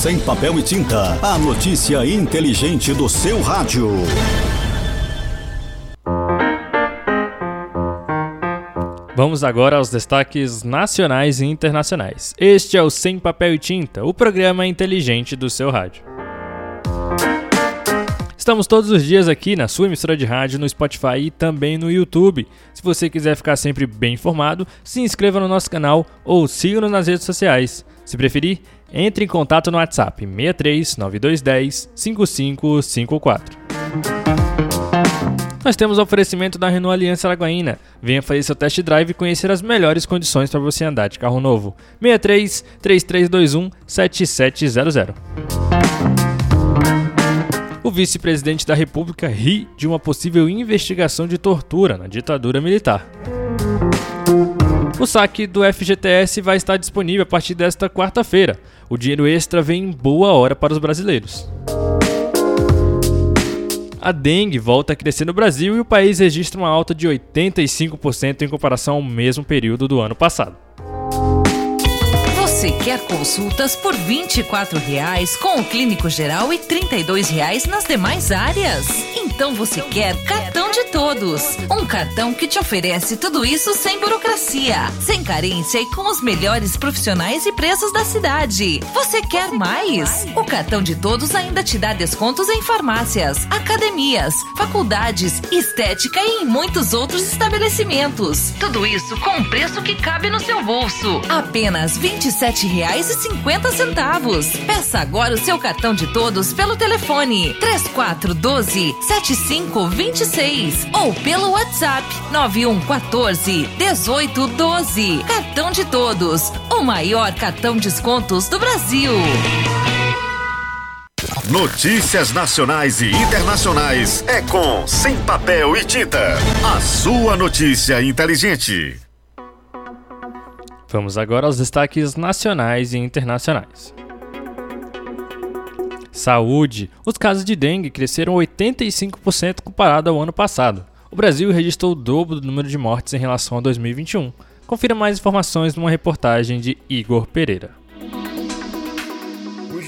Sem papel e tinta. A notícia inteligente do seu rádio. Vamos agora aos destaques nacionais e internacionais. Este é o Sem Papel e Tinta, o programa inteligente do seu rádio. Estamos todos os dias aqui na sua emissora de rádio, no Spotify e também no YouTube. Se você quiser ficar sempre bem informado, se inscreva no nosso canal ou siga-nos nas redes sociais. Se preferir, entre em contato no WhatsApp 63 9210 5554. Nós temos o oferecimento da Renault Aliança Araguaína. Venha fazer seu test drive e conhecer as melhores condições para você andar de carro novo. 63 3321 7700. O vice-presidente da República ri de uma possível investigação de tortura na ditadura militar. O saque do FGTS vai estar disponível a partir desta quarta-feira. O dinheiro extra vem em boa hora para os brasileiros. A dengue volta a crescer no Brasil e o país registra uma alta de 85% em comparação ao mesmo período do ano passado. Quer consultas por 24 reais com o clínico geral e 32 reais nas demais áreas? Então você quer cartão de todos. Um cartão que te oferece tudo isso sem burocracia, sem carência e com os melhores profissionais e preços da cidade. Você quer mais? O cartão de todos ainda te dá descontos em farmácias, academias, faculdades, estética e em muitos outros estabelecimentos. Tudo isso com um preço que cabe no seu bolso. Apenas R$ 27 27,50. Peça agora o seu cartão de todos pelo telefone 3412 7526 ou pelo WhatsApp 9114 1812. Cartão de todos, o maior cartão descontos do Brasil. Notícias nacionais e internacionais é com Sem Papel e Tinta. A sua notícia inteligente. Vamos agora aos destaques nacionais e internacionais. Saúde. Os casos de dengue cresceram 85% comparado ao ano passado. O Brasil registrou o dobro do número de mortes em relação a 2021. Confira mais informações numa reportagem de Igor Pereira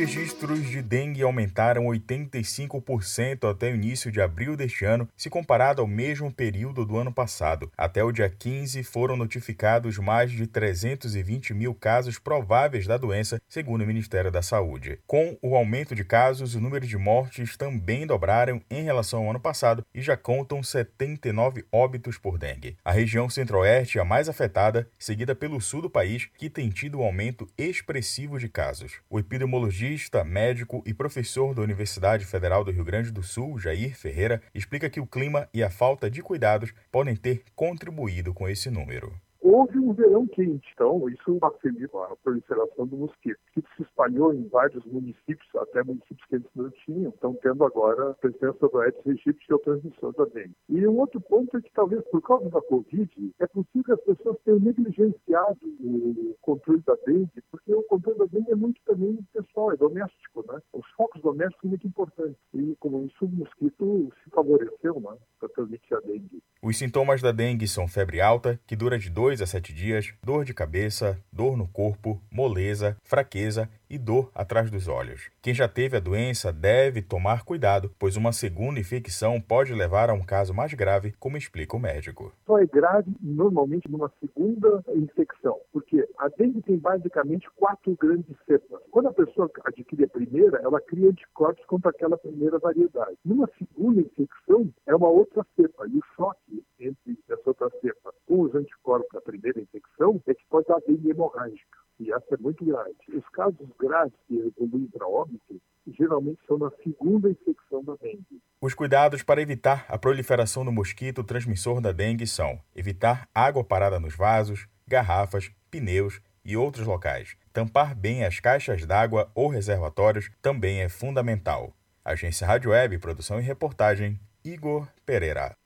registros de dengue aumentaram 85% até o início de abril deste ano, se comparado ao mesmo período do ano passado. Até o dia 15, foram notificados mais de 320 mil casos prováveis da doença, segundo o Ministério da Saúde. Com o aumento de casos, o número de mortes também dobraram em relação ao ano passado e já contam 79 óbitos por dengue. A região centro-oeste é a mais afetada, seguida pelo sul do país, que tem tido um aumento expressivo de casos. O epidemiologista Neurologista, médico e professor da Universidade Federal do Rio Grande do Sul, Jair Ferreira, explica que o clima e a falta de cuidados podem ter contribuído com esse número houve um verão quente, então isso facilitou a proliferação do mosquito, que se espalhou em vários municípios, até municípios que eles não tinham, estão tendo agora a presença do Aedes aegypti, que é o da dengue. E um outro ponto é que talvez por causa da Covid, é possível que as pessoas tenham negligenciado o controle da dengue, porque o controle da dengue é muito também pessoal, é doméstico, né? Os focos domésticos são muito importantes. E com isso o mosquito se favoreceu, né? Para transmitir a dengue. Os sintomas da dengue são febre alta, que dura de 2 a 7 dias, dor de cabeça, dor no corpo, moleza, fraqueza e dor atrás dos olhos. Quem já teve a doença deve tomar cuidado, pois uma segunda infecção pode levar a um caso mais grave, como explica o médico. Só é grave normalmente numa segunda infecção, porque a dengue tem basicamente quatro grandes cepas. Quando a pessoa adquire a primeira, ela cria anticorpos contra aquela primeira variedade. Numa segunda infecção, é uma outra cepa, e o choque entre essa outra cepa com os anticorpos da primeira infecção é que pode dar dengue hemorrágica. E essa é muito grave. Os casos graves que evoluem para óbito geralmente são na segunda infecção da dengue. Os cuidados para evitar a proliferação do mosquito transmissor da dengue são evitar água parada nos vasos, garrafas, pneus e outros locais. Tampar bem as caixas d'água ou reservatórios também é fundamental. Agência Rádio Web, produção e reportagem, Igor Pereira.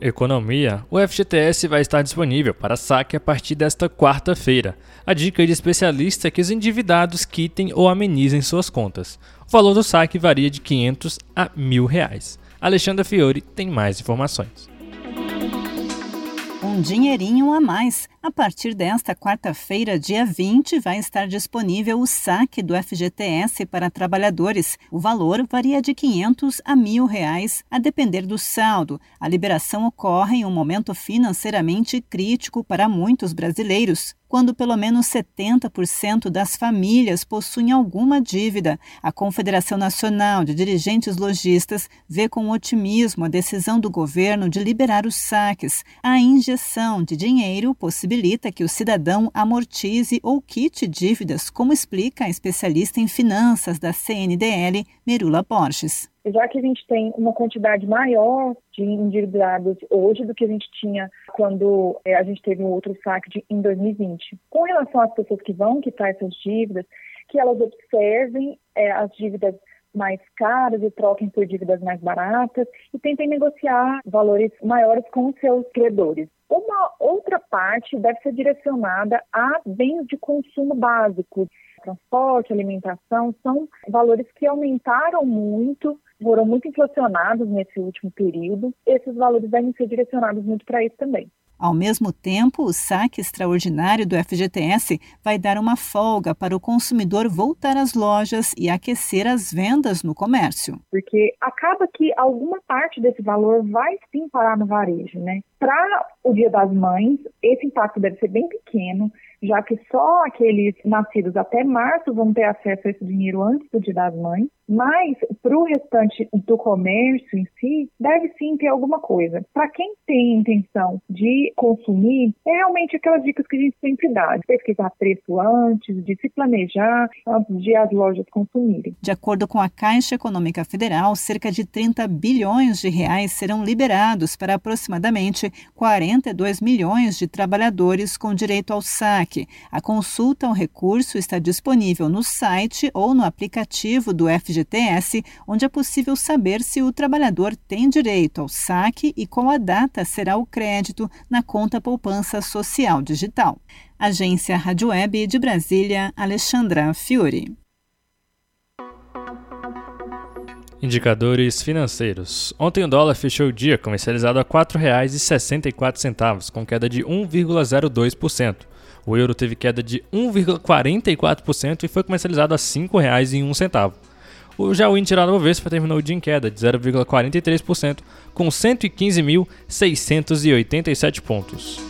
Economia, o FGTS vai estar disponível para saque a partir desta quarta-feira. A dica de especialista é que os endividados quitem ou amenizem suas contas. O valor do saque varia de 500 a 1.000 reais. Alexandra Fiore tem mais informações. Um dinheirinho a mais. A partir desta quarta-feira, dia 20, vai estar disponível o saque do FGTS para trabalhadores. O valor varia de 500 a mil reais, a depender do saldo. A liberação ocorre em um momento financeiramente crítico para muitos brasileiros quando pelo menos 70% das famílias possuem alguma dívida. A Confederação Nacional de Dirigentes Logistas vê com otimismo a decisão do governo de liberar os saques. A injeção de dinheiro possibilita que o cidadão amortize ou quite dívidas, como explica a especialista em finanças da CNDL, Merula Borges já que a gente tem uma quantidade maior de endividados hoje do que a gente tinha quando é, a gente teve um outro saque de, em 2020. Com relação às pessoas que vão quitar essas dívidas, que elas observem é, as dívidas mais caras e troquem por dívidas mais baratas e tentem negociar valores maiores com os seus credores. Uma outra parte deve ser direcionada a bens de consumo básico. Transporte, alimentação são valores que aumentaram muito foram muito inflacionados nesse último período. Esses valores devem ser direcionados muito para isso também. Ao mesmo tempo, o saque extraordinário do FGTS vai dar uma folga para o consumidor voltar às lojas e aquecer as vendas no comércio. Porque acaba que alguma parte desse valor vai sim parar no varejo, né? Para o Dia das Mães, esse impacto deve ser bem pequeno já que só aqueles nascidos até março vão ter acesso a esse dinheiro antes do Dia das Mães, mas para o restante do comércio em si, deve sim ter alguma coisa. Para quem tem intenção de consumir, é realmente aquelas dicas que a gente sempre dá, de pesquisar preço antes, de se planejar antes de as lojas consumirem. De acordo com a Caixa Econômica Federal, cerca de 30 bilhões de reais serão liberados para aproximadamente 42 milhões de trabalhadores com direito ao saque a consulta ao recurso está disponível no site ou no aplicativo do FGTS, onde é possível saber se o trabalhador tem direito ao saque e qual a data será o crédito na conta poupança social digital. Agência Rádio Web de Brasília, Alexandra Fiore. Indicadores financeiros. Ontem o dólar fechou o dia comercializado a R$ 4,64, com queda de 1,02%. O euro teve queda de 1,44% e foi comercializado a R$ 5,01. O índice da Bovespa terminou o dia em queda de 0,43%, com 115.687 pontos.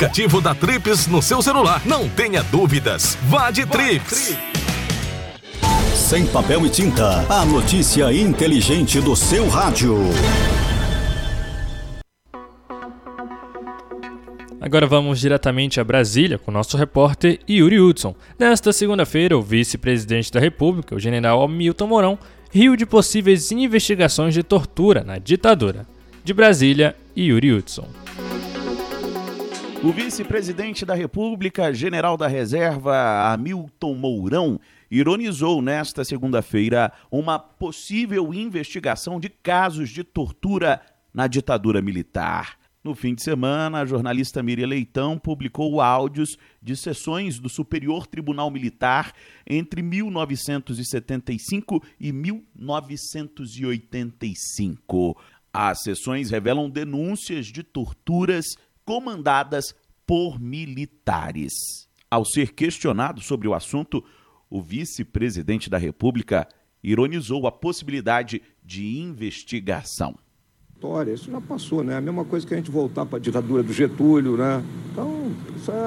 aplicativo da Trips no seu celular. Não tenha dúvidas. Vá de Trips. Sem papel e tinta. A notícia inteligente do seu rádio. Agora vamos diretamente a Brasília com nosso repórter Yuri Hudson. Nesta segunda-feira, o vice-presidente da República, o general Hamilton Mourão, riu de possíveis investigações de tortura na ditadura. De Brasília, Yuri Hudson. O vice-presidente da República, general da reserva Hamilton Mourão, ironizou nesta segunda-feira uma possível investigação de casos de tortura na ditadura militar. No fim de semana, a jornalista Miriam Leitão publicou áudios de sessões do Superior Tribunal Militar entre 1975 e 1985. As sessões revelam denúncias de torturas comandadas por militares. Ao ser questionado sobre o assunto, o vice-presidente da República ironizou a possibilidade de investigação. Isso já passou, né? A mesma coisa que a gente voltar para a ditadura do Getúlio, né? Então,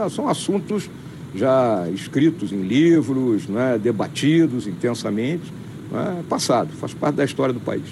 é, são assuntos já escritos em livros, né? debatidos intensamente. Né? Passado, faz parte da história do país.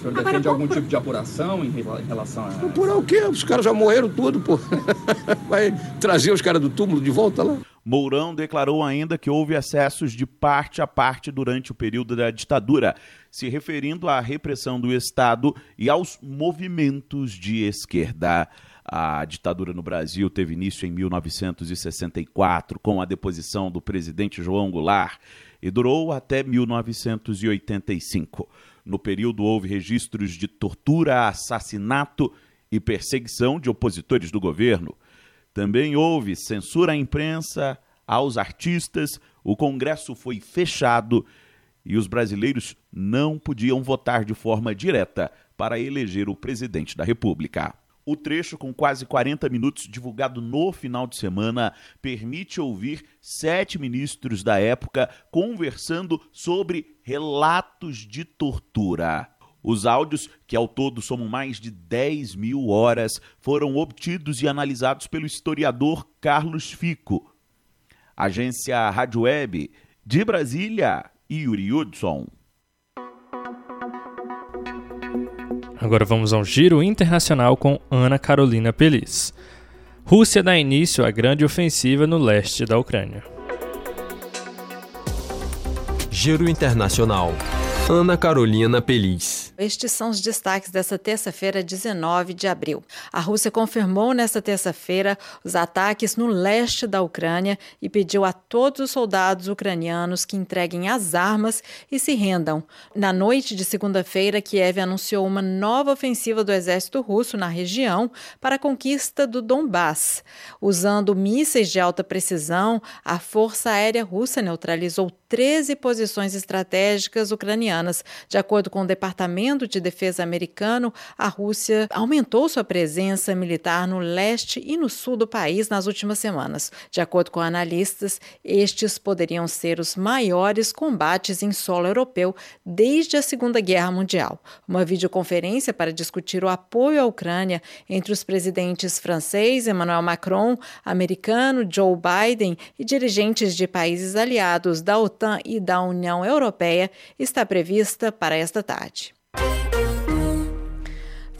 O senhor defende algum tipo de apuração em relação a. Apurar o quê? Os caras já morreram tudo, pô. Vai trazer os caras do túmulo de volta lá. Mourão declarou ainda que houve acessos de parte a parte durante o período da ditadura, se referindo à repressão do Estado e aos movimentos de esquerda. A ditadura no Brasil teve início em 1964, com a deposição do presidente João Goulart, e durou até 1985. No período, houve registros de tortura, assassinato e perseguição de opositores do governo. Também houve censura à imprensa, aos artistas, o Congresso foi fechado e os brasileiros não podiam votar de forma direta para eleger o presidente da República. O trecho, com quase 40 minutos, divulgado no final de semana, permite ouvir sete ministros da época conversando sobre relatos de tortura. Os áudios, que ao todo somam mais de 10 mil horas, foram obtidos e analisados pelo historiador Carlos Fico. Agência Rádio Web de Brasília, Yuri Hudson. Agora vamos ao giro internacional com Ana Carolina Pelis. Rússia dá início à grande ofensiva no leste da Ucrânia. Giro Internacional. Ana Carolina Pelis. Estes são os destaques dessa terça-feira, 19 de abril. A Rússia confirmou nesta terça-feira os ataques no leste da Ucrânia e pediu a todos os soldados ucranianos que entreguem as armas e se rendam. Na noite de segunda-feira, Kiev anunciou uma nova ofensiva do exército russo na região para a conquista do Donbass. Usando mísseis de alta precisão, a Força Aérea Russa neutralizou 13 posições estratégicas ucranianas. De acordo com o Departamento de Defesa americano, a Rússia aumentou sua presença militar no leste e no sul do país nas últimas semanas. De acordo com analistas, estes poderiam ser os maiores combates em solo europeu desde a Segunda Guerra Mundial. Uma videoconferência para discutir o apoio à Ucrânia entre os presidentes francês Emmanuel Macron, americano Joe Biden e dirigentes de países aliados da OTAN e da União Europeia está prevista para esta tarde.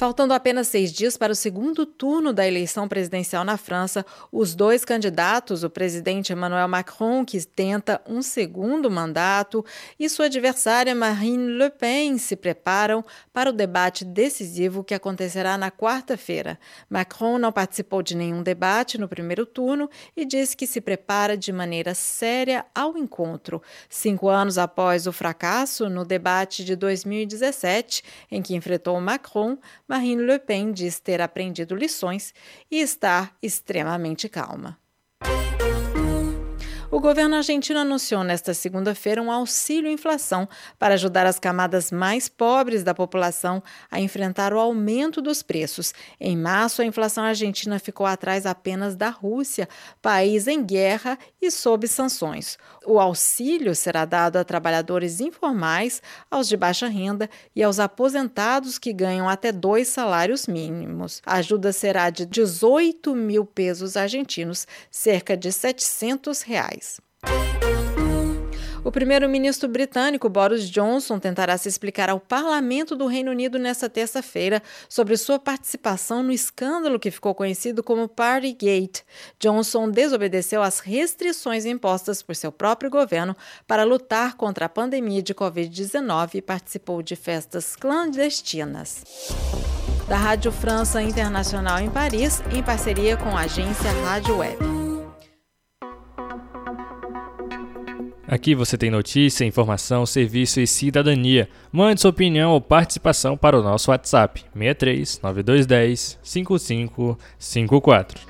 Faltando apenas seis dias para o segundo turno da eleição presidencial na França, os dois candidatos, o presidente Emmanuel Macron, que tenta um segundo mandato, e sua adversária Marine Le Pen se preparam para o debate decisivo que acontecerá na quarta-feira. Macron não participou de nenhum debate no primeiro turno e disse que se prepara de maneira séria ao encontro. Cinco anos após o fracasso no debate de 2017, em que enfrentou Macron, Marine Le Pen diz ter aprendido lições e estar extremamente calma. O governo argentino anunciou nesta segunda-feira um auxílio inflação para ajudar as camadas mais pobres da população a enfrentar o aumento dos preços. Em março, a inflação argentina ficou atrás apenas da Rússia, país em guerra e sob sanções. O auxílio será dado a trabalhadores informais, aos de baixa renda e aos aposentados que ganham até dois salários mínimos. A ajuda será de 18 mil pesos argentinos, cerca de 700 reais. O primeiro-ministro britânico Boris Johnson tentará se explicar ao parlamento do Reino Unido nesta terça-feira sobre sua participação no escândalo que ficou conhecido como Partygate. Johnson desobedeceu às restrições impostas por seu próprio governo para lutar contra a pandemia de Covid-19 e participou de festas clandestinas. Da Rádio França Internacional em Paris, em parceria com a agência Rádio Web. Aqui você tem notícia, informação, serviço e cidadania. Mande sua opinião ou participação para o nosso WhatsApp 63 9210 5554.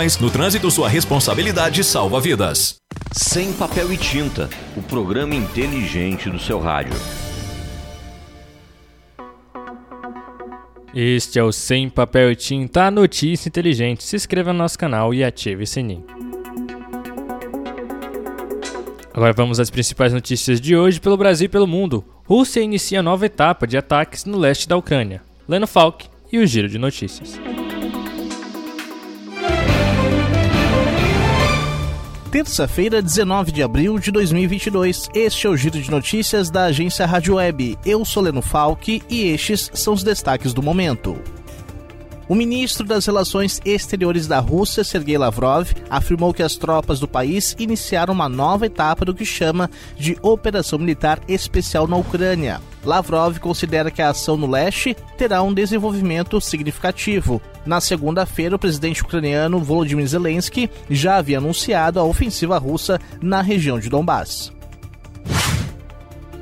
no trânsito, sua responsabilidade salva vidas. Sem papel e tinta, o programa inteligente do seu rádio. Este é o Sem Papel e Tinta, a notícia inteligente. Se inscreva no nosso canal e ative o sininho. Agora vamos às principais notícias de hoje pelo Brasil e pelo mundo. Rússia inicia nova etapa de ataques no leste da Ucrânia. Leno Falk e o Giro de Notícias. Terça-feira, 19 de abril de 2022. Este é o giro de notícias da agência Rádio Web. Eu sou Leno Falck e estes são os destaques do momento. O ministro das Relações Exteriores da Rússia, Sergei Lavrov, afirmou que as tropas do país iniciaram uma nova etapa do que chama de Operação Militar Especial na Ucrânia. Lavrov considera que a ação no leste terá um desenvolvimento significativo. Na segunda-feira, o presidente ucraniano Volodymyr Zelensky já havia anunciado a ofensiva russa na região de Donbass.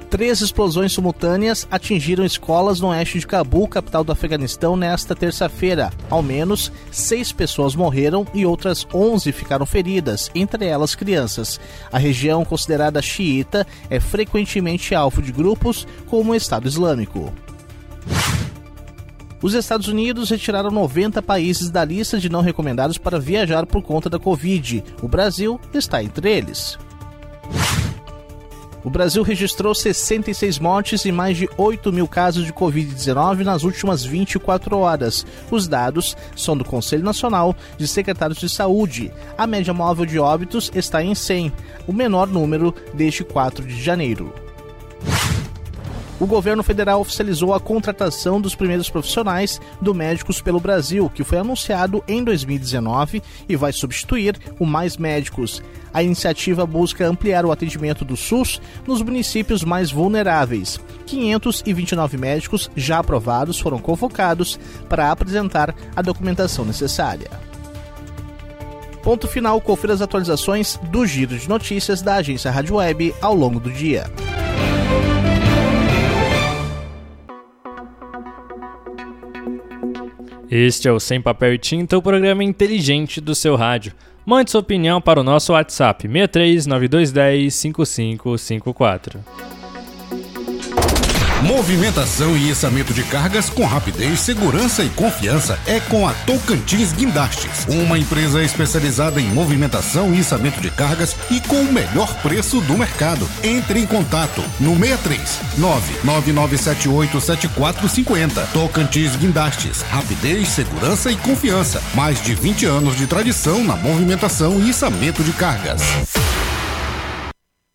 Três explosões simultâneas atingiram escolas no oeste de Cabul, capital do Afeganistão, nesta terça-feira. Ao menos seis pessoas morreram e outras onze ficaram feridas, entre elas crianças. A região, considerada xiita, é frequentemente alvo de grupos como o Estado Islâmico. Os Estados Unidos retiraram 90 países da lista de não recomendados para viajar por conta da Covid. O Brasil está entre eles. O Brasil registrou 66 mortes e mais de 8 mil casos de Covid-19 nas últimas 24 horas. Os dados são do Conselho Nacional de Secretários de Saúde. A média móvel de óbitos está em 100, o menor número desde 4 de janeiro o governo federal oficializou a contratação dos primeiros profissionais do Médicos pelo Brasil, que foi anunciado em 2019 e vai substituir o Mais Médicos. A iniciativa busca ampliar o atendimento do SUS nos municípios mais vulneráveis. 529 médicos já aprovados foram convocados para apresentar a documentação necessária. Ponto final, confira as atualizações do giro de notícias da agência Rádio Web ao longo do dia. Este é o Sem Papel e Tinta, o programa inteligente do seu rádio. Mande sua opinião para o nosso WhatsApp 63 9210 5554. Movimentação e içamento de cargas com rapidez, segurança e confiança é com a Tocantins Guindastes, uma empresa especializada em movimentação e içamento de cargas e com o melhor preço do mercado. Entre em contato no 63 999787450. Tocantins Guindastes, rapidez, segurança e confiança. Mais de 20 anos de tradição na movimentação e içamento de cargas.